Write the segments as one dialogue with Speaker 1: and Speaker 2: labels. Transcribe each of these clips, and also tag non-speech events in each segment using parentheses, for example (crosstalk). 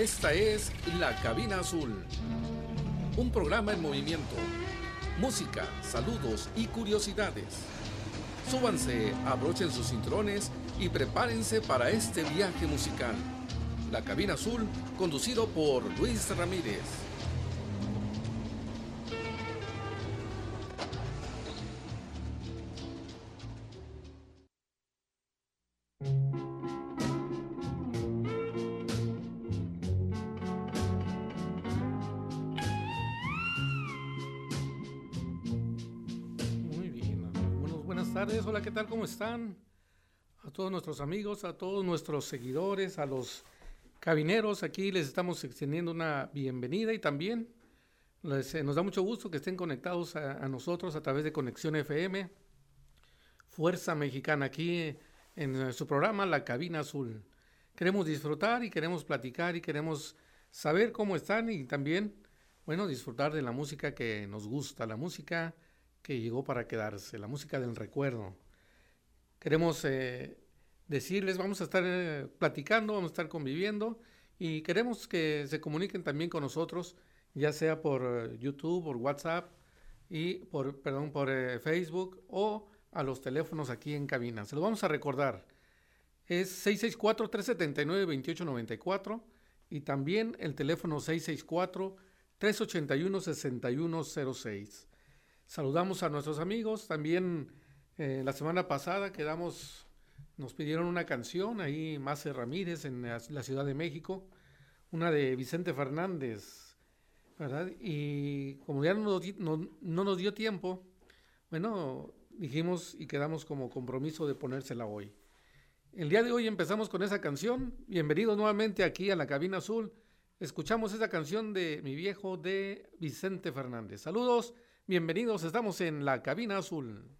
Speaker 1: Esta es La Cabina Azul, un programa en movimiento. Música, saludos y curiosidades. Súbanse, abrochen sus cinturones y prepárense para este viaje musical. La Cabina Azul, conducido por Luis Ramírez.
Speaker 2: Están? A todos nuestros amigos, a todos nuestros seguidores, a los cabineros, aquí les estamos extendiendo una bienvenida y también eh, nos da mucho gusto que estén conectados a, nosotros a través de Conexión FM, Fuerza Mexicana, aquí en su programa La Cabina Azul. Queremos disfrutar y queremos platicar y queremos saber cómo están y también, bueno, disfrutar de la música que nos gusta, la música que llegó para quedarse, la música del recuerdo. Queremos eh, decirles, vamos a estar eh, platicando, vamos a estar conviviendo y queremos que se comuniquen también con nosotros, ya sea por eh, YouTube, por WhatsApp y por, perdón, por Facebook o a los teléfonos aquí en cabina. Se los vamos a recordar. Es 664-379-2894 y también el teléfono 664-381-6106. Saludamos a nuestros amigos. También eh, la semana pasada quedamos, nos pidieron una canción ahí, Mace Ramírez, en la, Ciudad de México, una de Vicente Fernández, ¿verdad? Y como ya no, no, no nos dio tiempo, bueno, dijimos y quedamos como compromiso de ponérsela hoy. El día de hoy empezamos con esa canción. Bienvenidos nuevamente aquí a la cabina azul. Escuchamos esa canción de mi viejo de Vicente Fernández. Saludos. Bienvenidos, estamos en la cabina azul.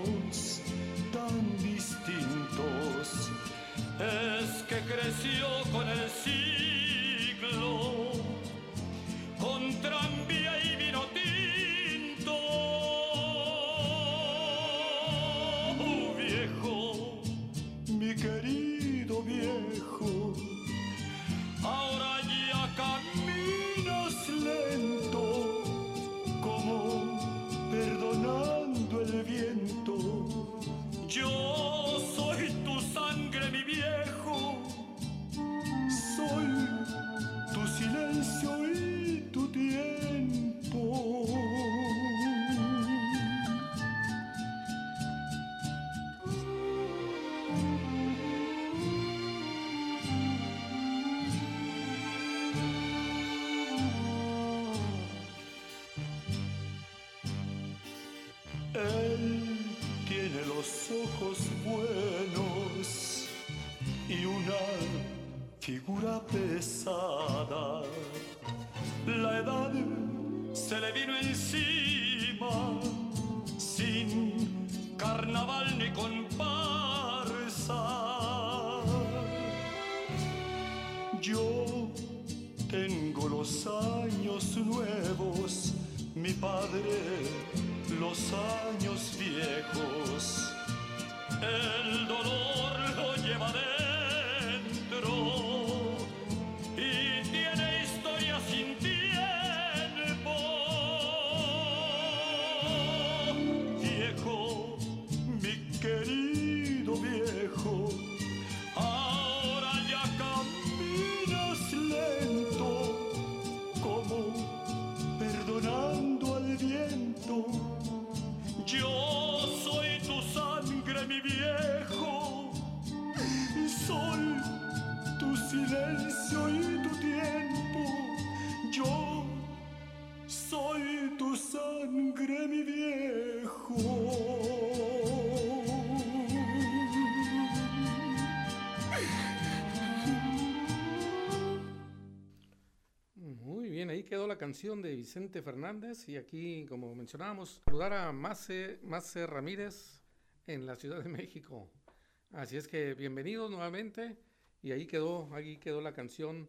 Speaker 3: figura pesada. La edad se le vino encima, sin carnaval ni comparsa.
Speaker 2: La canción de Vicente Fernández y aquí, como mencionábamos, saludar a Mace, Mace Ramírez en la Ciudad de México. Así es que bienvenidos nuevamente y ahí quedó, ahí quedó la canción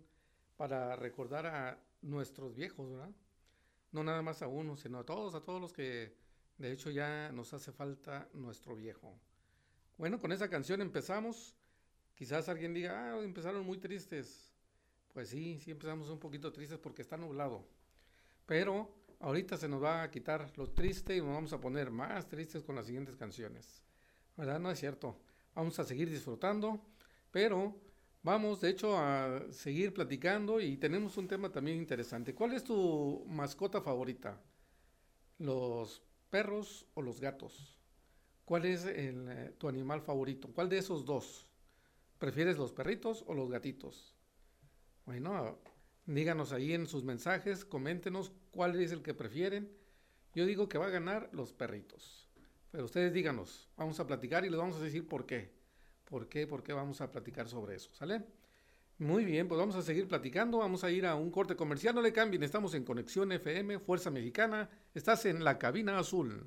Speaker 2: para recordar a nuestros viejos, ¿verdad? No nada más a uno, sino a todos, a todos los que de hecho ya nos hace falta nuestro viejo. Bueno, con esa canción empezamos. Quizás alguien diga, ah, empezaron muy tristes. Pues sí, sí empezamos un poquito tristes porque está nublado. Pero ahorita se nos va a quitar lo triste y nos vamos a poner más tristes con las siguientes canciones. ¿Verdad? No es cierto. Vamos a seguir disfrutando, pero vamos de hecho a seguir platicando y tenemos un tema también interesante. ¿Cuál es tu mascota favorita? ¿Los perros o los gatos? ¿Cuál es eh, tu animal favorito? ¿Cuál de esos dos? ¿Prefieres los perritos o los gatitos? Bueno, díganos ahí en sus mensajes, coméntenos cuál es el que prefieren. Yo digo que va a ganar los perritos. Pero ustedes díganos, vamos a platicar y les vamos a decir por qué. ¿Por qué? ¿Por qué vamos a platicar sobre eso? ¿Sale? Muy bien, pues vamos a seguir platicando, vamos a ir a un corte comercial, no le cambien, estamos en Conexión FM, Fuerza Mexicana, estás en la cabina azul.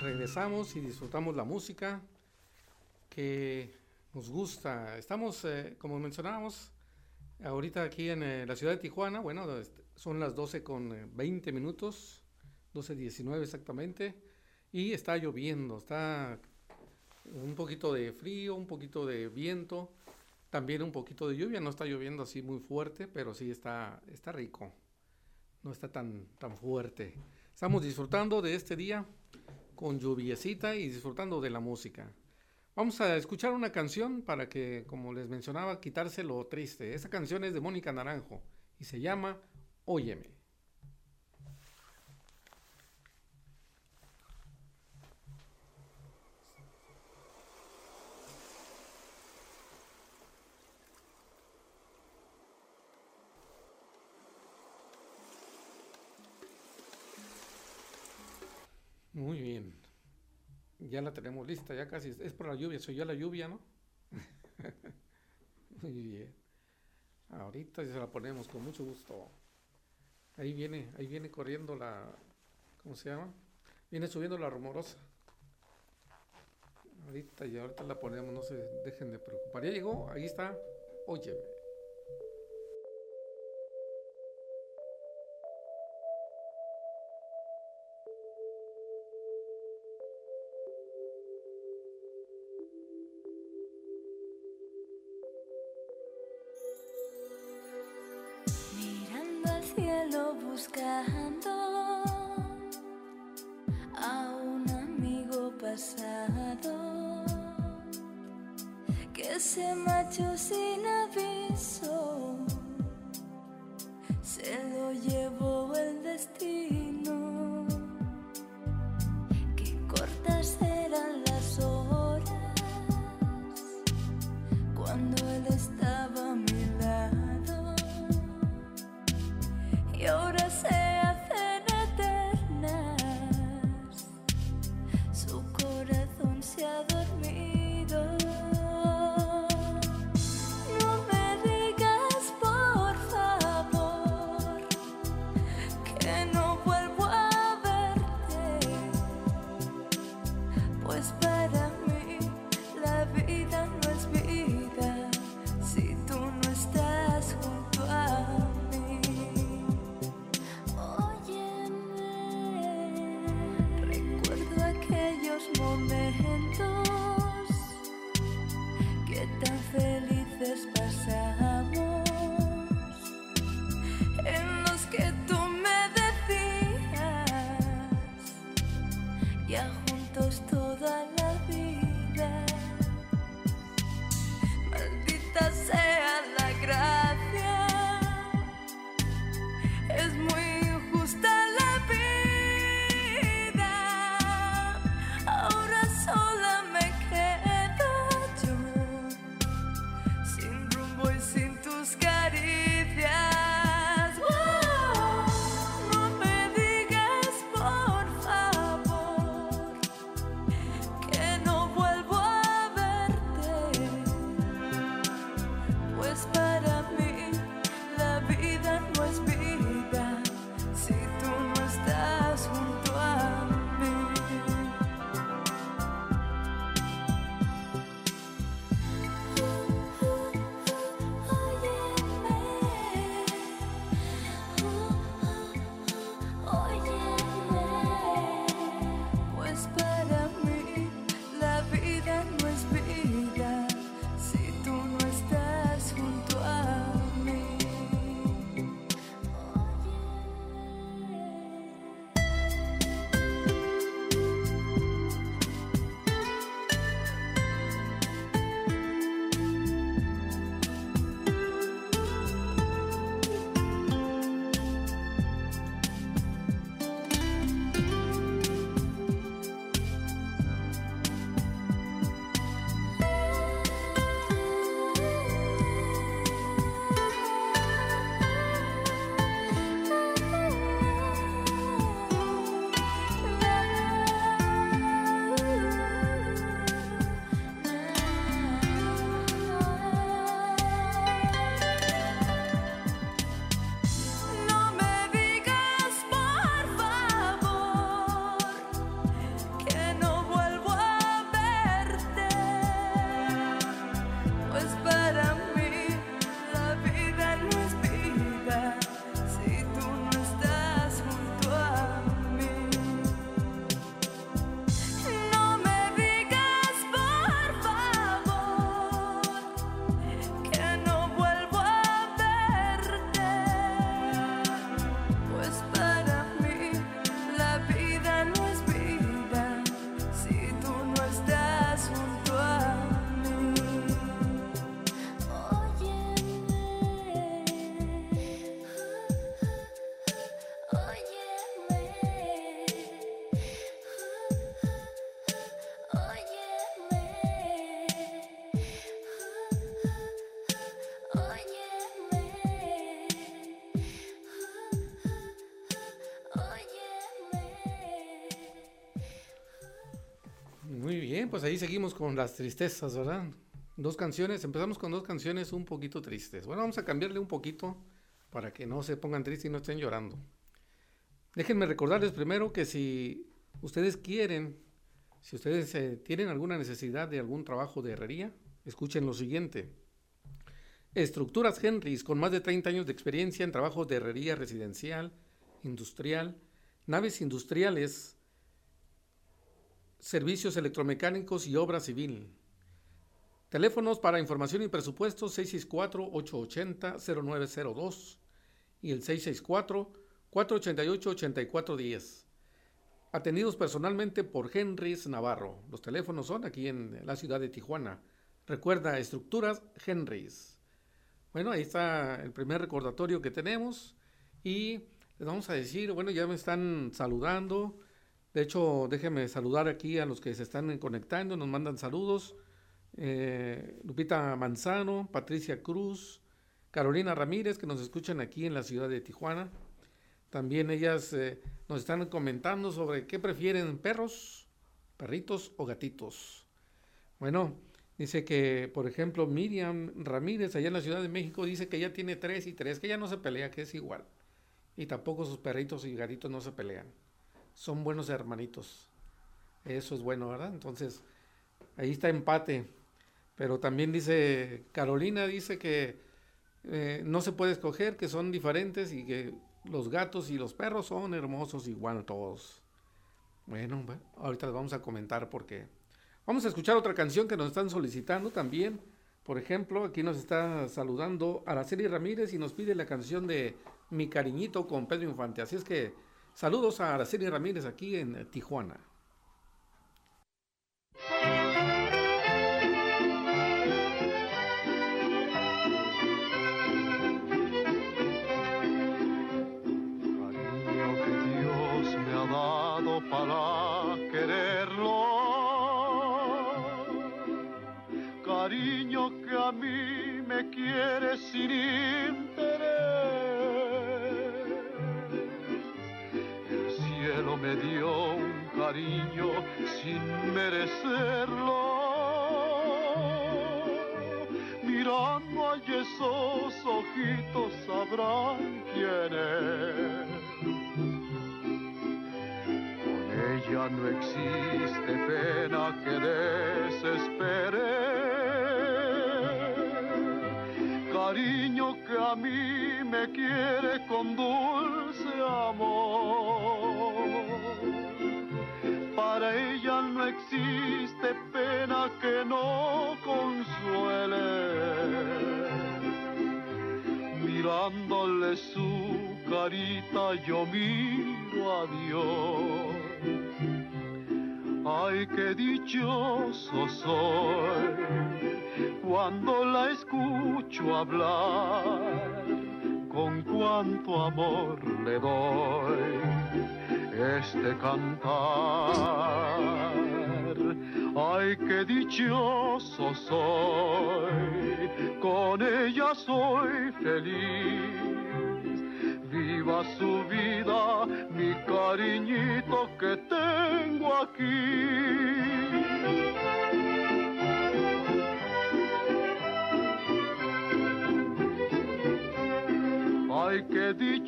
Speaker 2: Regresamos y disfrutamos la música que nos gusta. Estamos, eh, como mencionábamos, ahorita aquí en eh, la ciudad de Tijuana, bueno, este, son las 12 con 20 eh, minutos, 12.19 exactamente, y está lloviendo, está un poquito de frío, un poquito de viento, también un poquito de lluvia, no está lloviendo así muy fuerte, pero sí está, está rico, no está tan, tan fuerte. Estamos disfrutando de este día con lluviecita y disfrutando de la música. Vamos a escuchar una canción para que, como les mencionaba, quitarse lo triste. Esa canción es de Mónica Naranjo y se llama Óyeme. Muy bien. Ya la tenemos lista, ya casi. Es por la lluvia, soy yo la lluvia, ¿no? (laughs) Muy bien. Ahorita ya se la ponemos con mucho gusto. Ahí viene, ahí viene corriendo la, ¿cómo se llama? Viene subiendo la rumorosa. Ahorita y ahorita la ponemos, no se dejen de preocupar. Ya llegó, ahí está. Óyeme.
Speaker 4: Buscando a un amigo pasado que se marchó sin aviso, se lo llevó
Speaker 2: Muy bien, pues ahí seguimos con las tristezas, ¿verdad? Dos canciones, empezamos con dos canciones un poquito tristes. Bueno, vamos a cambiarle un poquito para que no se pongan tristes y no estén llorando. Déjenme recordarles primero que si ustedes quieren, si ustedes eh, tienen alguna necesidad de algún trabajo de herrería, escuchen lo siguiente. Estructuras Henrys, con más de 30 años de experiencia en trabajos de herrería residencial, industrial, naves industriales, servicios electromecánicos y obra civil. Teléfonos para información y presupuesto 664-880-0902 y el 664-488-8410. Atendidos personalmente por Henrys Navarro. Los teléfonos son aquí en la ciudad de Tijuana. Recuerda, estructuras Henrys. Bueno, ahí está el primer recordatorio que tenemos y les vamos a decir, bueno, ya me están saludando. De hecho, déjenme saludar aquí a los que se están conectando, nos mandan saludos. Eh, Lupita Manzano, Patricia Cruz, Carolina Ramírez, que nos escuchan aquí en la ciudad de Tijuana. También ellas eh, nos están comentando sobre qué prefieren perros, perritos o gatitos. Bueno, dice que, por ejemplo, Miriam Ramírez, allá en la Ciudad de México, dice que ella tiene tres y tres, que ella no se pelea, que es igual. Y tampoco sus perritos y gatitos no se pelean. Son buenos hermanitos. Eso es bueno, ¿verdad? Entonces, ahí está empate. Pero también dice, Carolina dice que eh, no se puede escoger, que son diferentes y que los gatos y los perros son hermosos igual todos. Bueno, ahorita vamos a comentar por qué. Vamos a escuchar otra canción que nos están solicitando también. Por ejemplo, aquí nos está saludando Araceli Ramírez y nos pide la canción de Mi cariñito con Pedro Infante. Así es que saludos a Araceli Ramírez aquí en Tijuana.
Speaker 5: para quererlo. Cariño que a mí me quiere sin cielo me dio un cariño sin merecerlo. Mirando a esos ojitos sabrán quién es ya no existe pena que desespere. Cariño que a mí me quiere con dulce amor. Para ella no existe pena que no consuele. Mirándole su carita yo miro a Dios Ay, qué dichoso soy cuando la escucho hablar, con cuánto amor le doy este cantar. Ay, qué dichoso soy, con ella soy feliz viva su vida, mi cariñito que tengo aquí.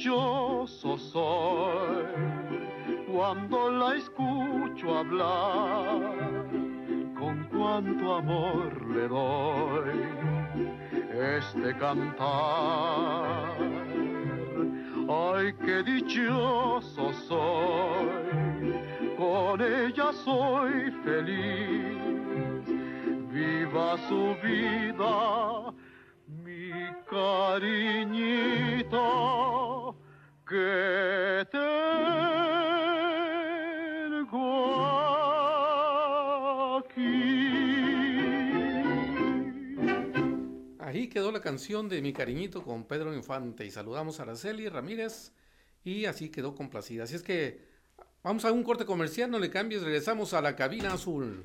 Speaker 5: Dichoso soy cuando la escucho hablar, con cuánto amor le doy este cantar Ay, qué dichoso soy, con ella soy feliz. Viva su vida, mi cariñito, que tengo aquí.
Speaker 2: Ahí quedó la canción de Mi Cariñito con Pedro Infante y saludamos a Araceli Ramírez y así quedó complacida. Así es que vamos a un corte comercial, no le cambies, regresamos a la cabina azul.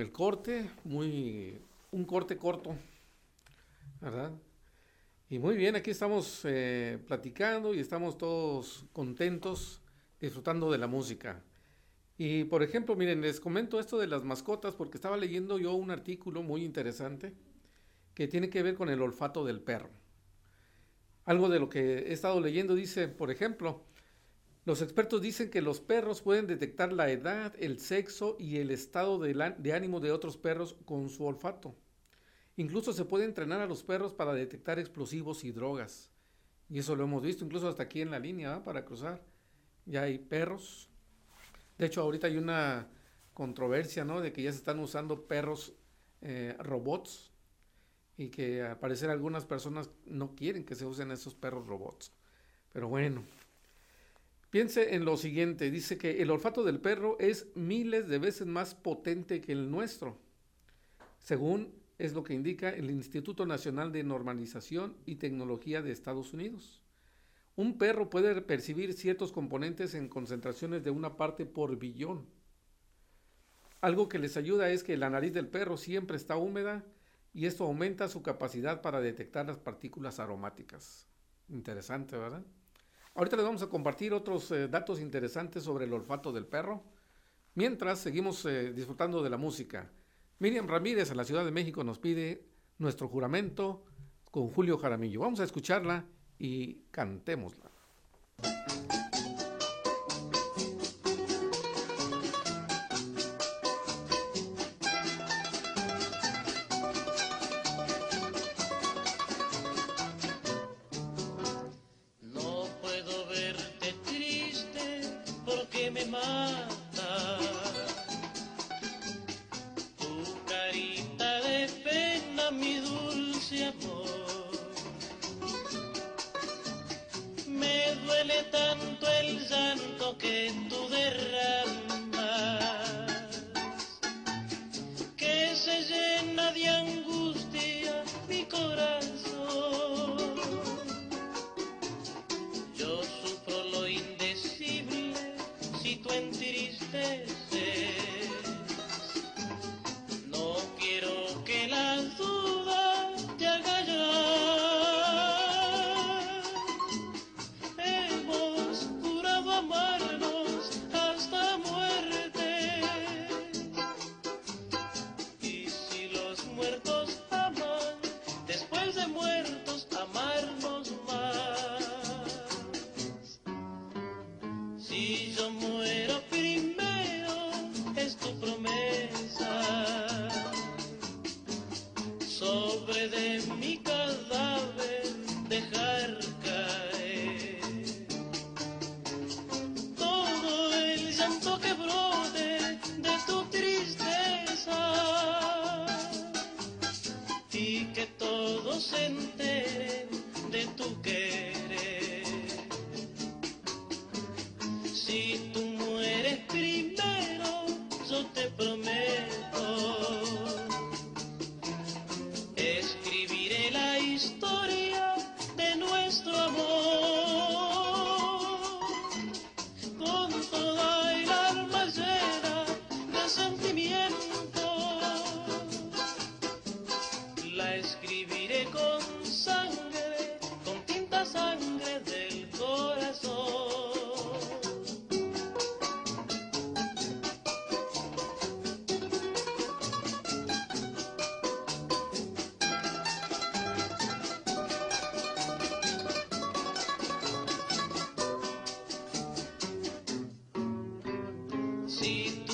Speaker 2: El corte, muy un corte corto, ¿verdad? Y muy bien, aquí estamos eh, platicando y estamos todos contentos, disfrutando de la música. Y por ejemplo, miren, les comento esto de las mascotas porque estaba leyendo yo un artículo muy interesante que tiene que ver con el olfato del perro. Algo de lo que he estado leyendo dice, por ejemplo, los expertos dicen que los perros pueden detectar la edad, el sexo y el estado de, ánimo de otros perros con su olfato. Incluso se puede entrenar a los perros para detectar explosivos y drogas. Y eso lo hemos visto incluso hasta aquí en la línea para cruzar. Ya hay perros. De hecho, ahorita hay una controversia, ¿no? De que ya se están usando perros eh, robots y que al parecer algunas personas no quieren que se usen esos perros robots. Pero bueno, Piense en lo siguiente, dice que el olfato del perro es miles de veces más potente que el nuestro, según es lo que indica el Instituto Nacional de Normalización y Tecnología de Estados Unidos. Un perro puede percibir ciertos componentes en concentraciones de una parte por billón. Algo que les ayuda es que la nariz del perro siempre está húmeda y esto aumenta su capacidad para detectar las partículas aromáticas. Interesante, ¿verdad? Ahorita les vamos a compartir otros eh, datos interesantes sobre el olfato del perro. Mientras seguimos eh, disfrutando de la música. Miriam Ramírez en la Ciudad de México nos pide nuestro juramento con Julio Jaramillo. Vamos a escucharla y cantémosla.
Speaker 6: Porque Si yo muero Si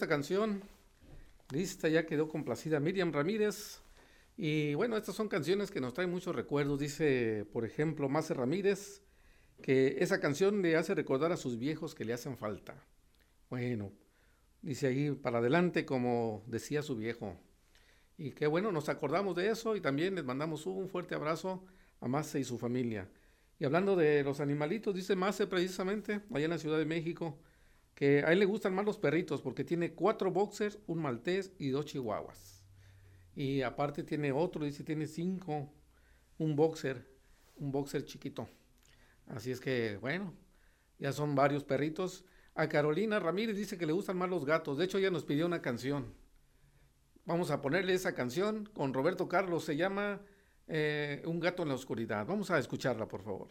Speaker 2: esta canción. Lista, ya quedó complacida Miriam Ramírez. Y bueno, estas son canciones que nos traen muchos recuerdos. Dice, por ejemplo, Mace Ramírez, que esa canción le hace recordar a sus viejos que le hacen falta. Bueno, dice ahí para adelante como decía su viejo. Y qué bueno, nos acordamos de eso y también les mandamos un fuerte abrazo a Mace y su familia. Y hablando de los animalitos, dice Mace precisamente, allá en la Ciudad de México, que a él le gustan más los perritos porque tiene cuatro boxers, un maltés y dos chihuahuas. Y aparte tiene otro, dice, tiene cinco, un boxer, un boxer chiquito. Así es que, bueno, ya son varios perritos. A Carolina Ramírez dice que le gustan más los gatos. De hecho, ella nos pidió una canción. Vamos a ponerle esa canción con Roberto Carlos. Se llama eh, Un gato en la oscuridad. Vamos a escucharla, por favor.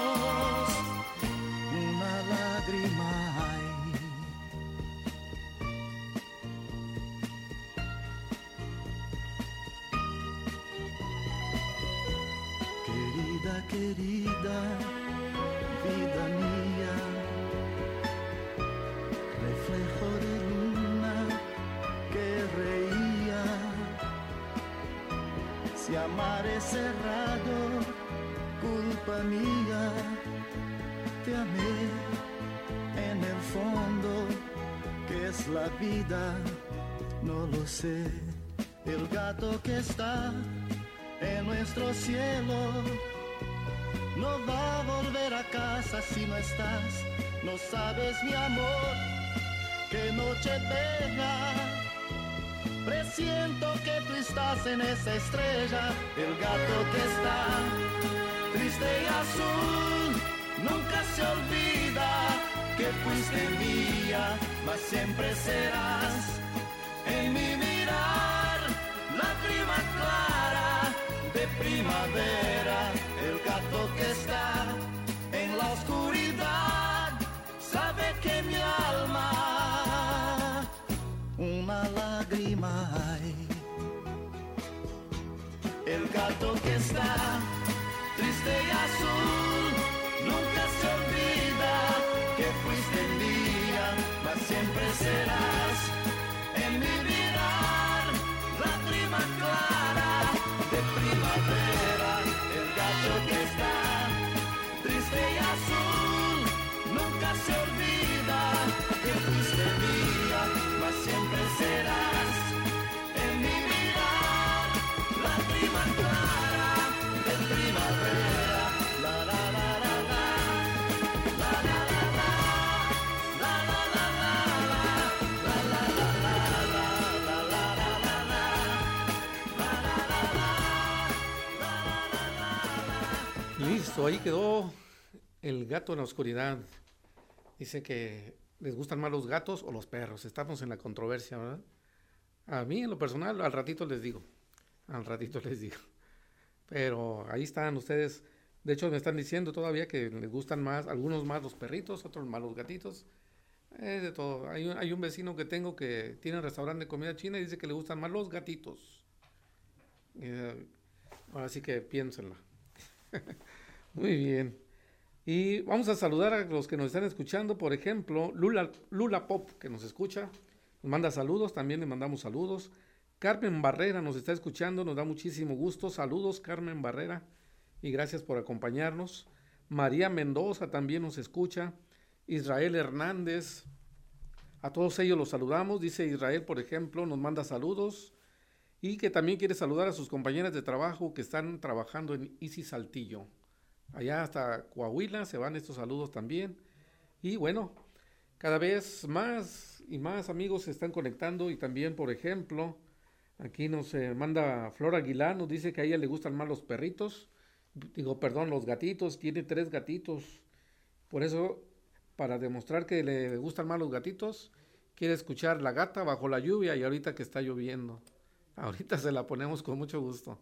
Speaker 7: Querida, querida, vida mía, reflejo de luna que reía. Si amar es cerrado, culpa mía, te amé en el fondo, que es la vida, no lo sé. El gato que está en nuestro cielo no va a volver a casa si no estás, no sabes mi amor, qué noche bella. Presiento que tú estás en esa estrella, el gato que está triste y azul. Nunca se olvida que fuiste mía, mas siempre serás en mi mirar, lágrima clara de primavera, el gato que está en la oscuridad, sabe que mi alma una lágrima hay. El gato que está triste y azul,
Speaker 2: Listo, ahí quedó el gato en la oscuridad. Dice que les gustan más los gatos o los perros. Estamos en la controversia, ¿verdad? A mí, en lo personal, al ratito les digo. Al ratito les digo. Pero ahí están ustedes. De hecho, me están diciendo todavía que les gustan más, algunos más los perritos, otros más los gatitos. Es de todo. Hay un, hay un vecino que tengo que tiene un restaurante de comida china y dice que le gustan más los gatitos. Eh, ahora sí que piénsenla. (laughs) Muy bien. Y vamos a saludar a los que nos están escuchando. Por ejemplo, Lula, Pop, que nos escucha. Nos manda saludos, también le mandamos saludos. Carmen Barrera nos está escuchando, nos da muchísimo gusto. Saludos, Carmen Barrera, y gracias por acompañarnos. María Mendoza también nos escucha. Israel Hernández, a todos ellos los saludamos. Dice Israel, por ejemplo, nos manda saludos y que también quiere saludar a sus compañeras de trabajo que están trabajando en Easy Saltillo. Allá hasta Coahuila se van estos saludos también. Y bueno, cada vez más y más amigos se están conectando y también, por ejemplo, aquí nos eh, manda Flor Aguilar, nos dice que a ella le gustan más los perritos, digo, perdón, los gatitos, tiene tres gatitos. Por eso, para demostrar que le gustan más los gatitos, quiere escuchar La gata bajo la lluvia y ahorita que está lloviendo. Ahorita se la ponemos con mucho gusto.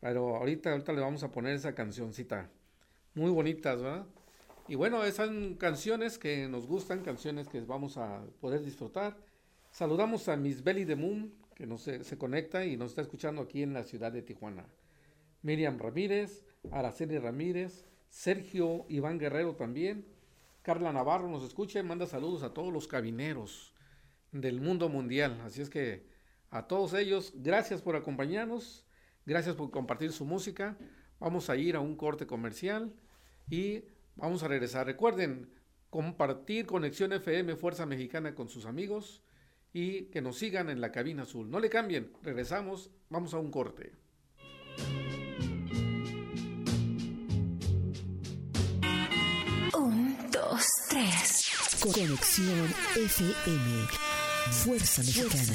Speaker 2: Pero ahorita, ahorita le vamos a poner esa cancioncita. Muy bonitas, ¿verdad? Y bueno, esas son canciones que nos gustan, canciones que vamos a poder disfrutar. Saludamos a Miss Belly de Moon, que nos, se, se conecta y nos está escuchando aquí en la ciudad de Tijuana. Miriam Ramírez, Araceli Ramírez, Sergio Iván Guerrero también. Carla Navarro nos escucha y manda saludos a todos los cabineros del mundo mundial. Así es que a todos ellos, gracias por acompañarnos, gracias por compartir su música. Vamos a ir a un corte comercial y vamos a regresar. Recuerden compartir Conexión FM Fuerza Mexicana con sus amigos y que nos sigan en la cabina azul. No le cambien, regresamos, vamos a un corte.
Speaker 8: Un, dos, tres. Conexión FM. Fuerza Mexicana.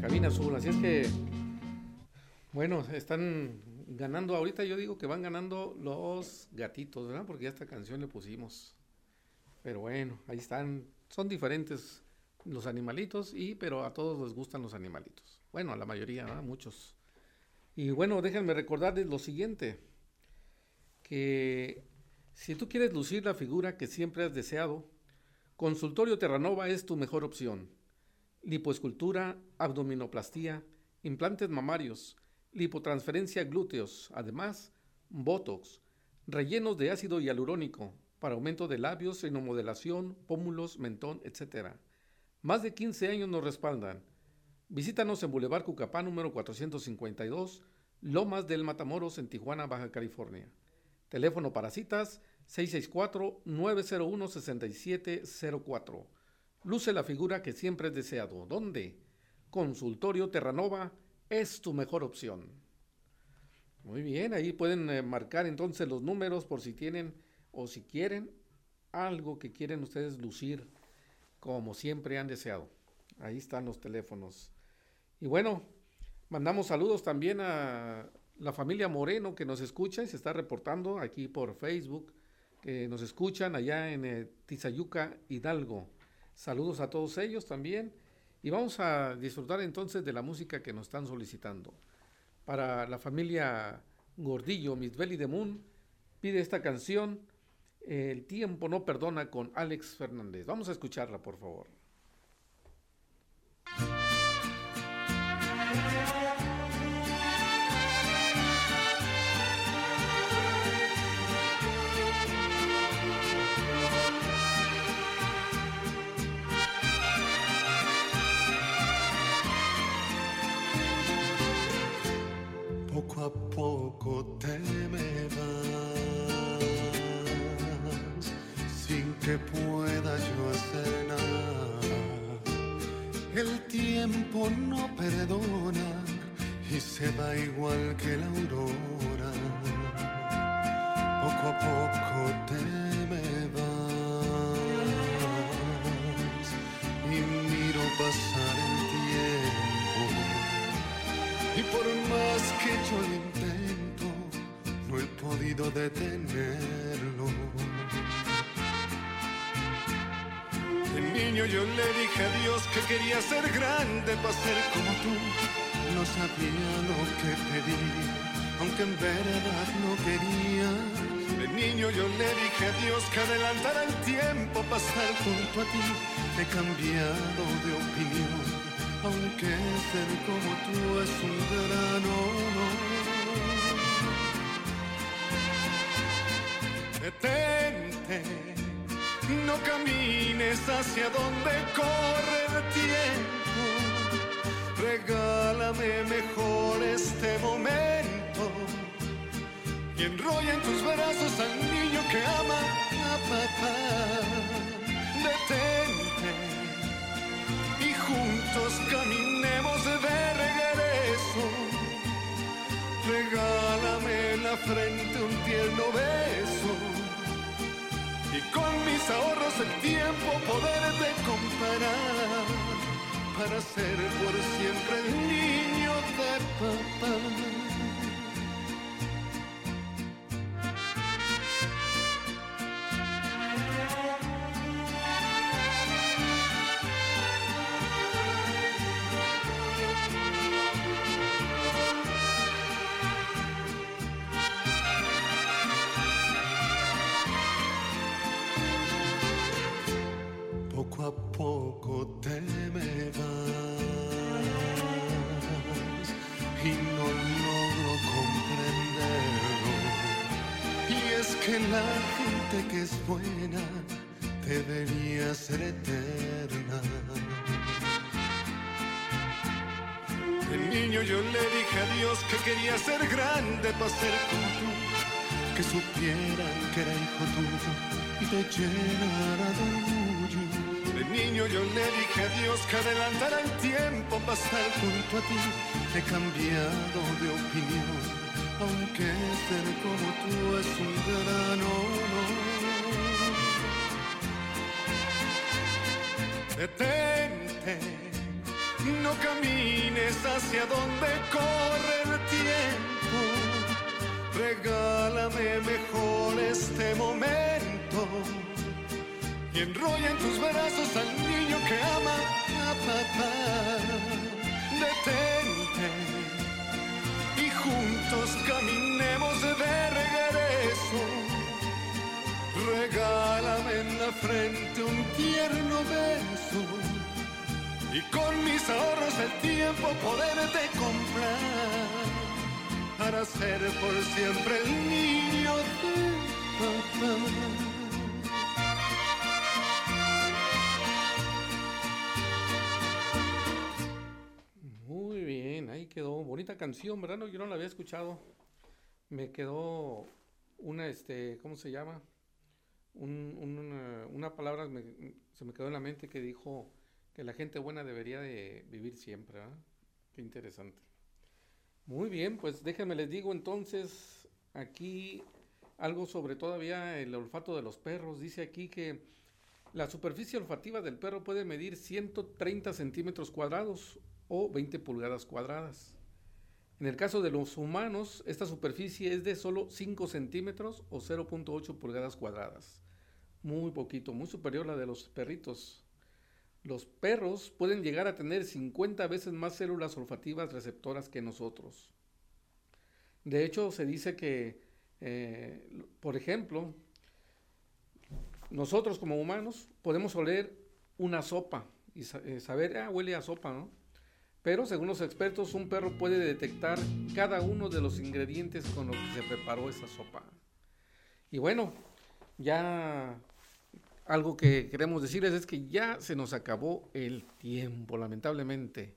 Speaker 2: Cabina azul. Así es que, bueno, están ganando ahorita. Yo digo que van ganando los gatitos, ¿verdad? Porque ya esta canción le pusimos. Pero bueno, ahí están. Son diferentes los animalitos y, pero a todos les gustan los animalitos. Bueno, a la mayoría, ¿verdad? Muchos. Y bueno, déjenme recordarles lo siguiente. Que si tú quieres lucir la figura que siempre has deseado, Consultorio Terranova es tu mejor opción. Lipoescultura, abdominoplastía, implantes mamarios, lipotransferencia glúteos, además, botox, rellenos de ácido hialurónico para aumento de labios, renomodelación, pómulos, mentón, etc. Más de 15 años nos respaldan. Visítanos en Boulevard Cucapá número 452, Lomas del Matamoros en Tijuana, Baja California. Teléfono para citas 664-901-6704. Luce la figura que siempre has deseado. ¿Dónde? Consultorio Terranova es tu mejor opción. Muy bien, ahí pueden eh, marcar entonces los números por si tienen o si quieren algo que quieren ustedes lucir como siempre han deseado. Ahí están los teléfonos. Y bueno, mandamos saludos también a la familia Moreno que nos escucha y se está reportando aquí por Facebook, que nos escuchan allá en eh, Tizayuca, Hidalgo. Saludos a todos ellos también. Y vamos a disfrutar entonces de la música que nos están solicitando. Para la familia Gordillo, Miss Belly de Moon, pide esta canción, El tiempo no perdona, con Alex Fernández. Vamos a escucharla, por favor.
Speaker 9: A poco te me vas sin que pueda yo hacer nada. El tiempo no perdona y se va igual que la aurora. Poco a poco te me vas y miro pasar por más que yo lo intento, no he podido detenerlo. De niño yo le dije a Dios que quería ser grande para ser como tú. No sabía lo que pedía, aunque en verdad no quería. De niño yo le dije a Dios que adelantara el tiempo para estar junto a ti. He cambiado de opinión, aunque ser como tú es un gran honor. Detente, no camines hacia donde corre el tiempo. Regálame mejor este momento y enrolla en tus brazos al niño que ama a papá. Detente caminemos de regreso. Regálame en la frente un tierno beso y con mis ahorros el tiempo poderte comparar para ser por siempre el niño de papá. La gente que es buena debería ser eterna. De niño yo le dije a Dios que quería ser grande para ser tú, que supieran que era hijo tuyo y te llenara de orgullo. De niño yo le dije a Dios que adelantara el tiempo para estar junto a ti. He cambiado de opinión, aunque ser como tú es un gran honor. Detente, no camines hacia donde corre el tiempo. Regálame mejor este momento y enrolla en tus brazos al niño que ama a papá. Detente juntos caminemos de regreso. Regálame en la frente un tierno beso y con mis ahorros el tiempo poderte comprar para ser por siempre el niño de papá.
Speaker 2: Quedó. Bonita canción, ¿verdad? No, yo no la había escuchado. Me quedó una, este, ¿cómo se llama? Un- un- una, una palabra se me quedó en la mente que dijo que la gente buena debería de vivir siempre. Qué interesante. Muy bien, pues déjenme les digo entonces aquí algo sobre todavía el olfato de los perros. Dice aquí que la superficie olfativa del perro puede medir 130 centímetros cuadrados o 20 pulgadas cuadradas. En el caso de los humanos, esta superficie es de solo 5 centímetros o 0.8 pulgadas cuadradas. Muy poquito, muy superior a la de los perritos. Los perros pueden llegar a tener 50 veces más células olfativas receptoras que nosotros. De hecho, se dice que, eh, por ejemplo, nosotros como humanos podemos oler una sopa y eh, saber, ah, huele a sopa, ¿no? Pero según los expertos, un perro puede detectar cada uno de los ingredientes con los que se preparó esa sopa. Y bueno, ya algo que queremos decirles es que ya se nos acabó el tiempo, lamentablemente.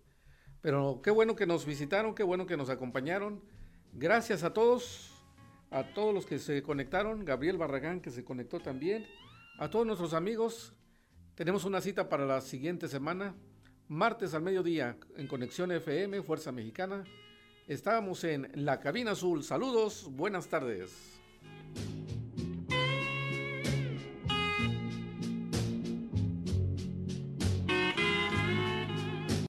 Speaker 2: Pero qué bueno que nos visitaron, qué bueno que nos acompañaron. Gracias a todos, a todos los que se conectaron, Gabriel Barragán que se conectó también, a todos nuestros amigos. Tenemos una cita para la siguiente semana, martes al mediodía, en Conexión FM, Fuerza Mexicana. Estábamos en la cabina azul. Saludos, buenas tardes.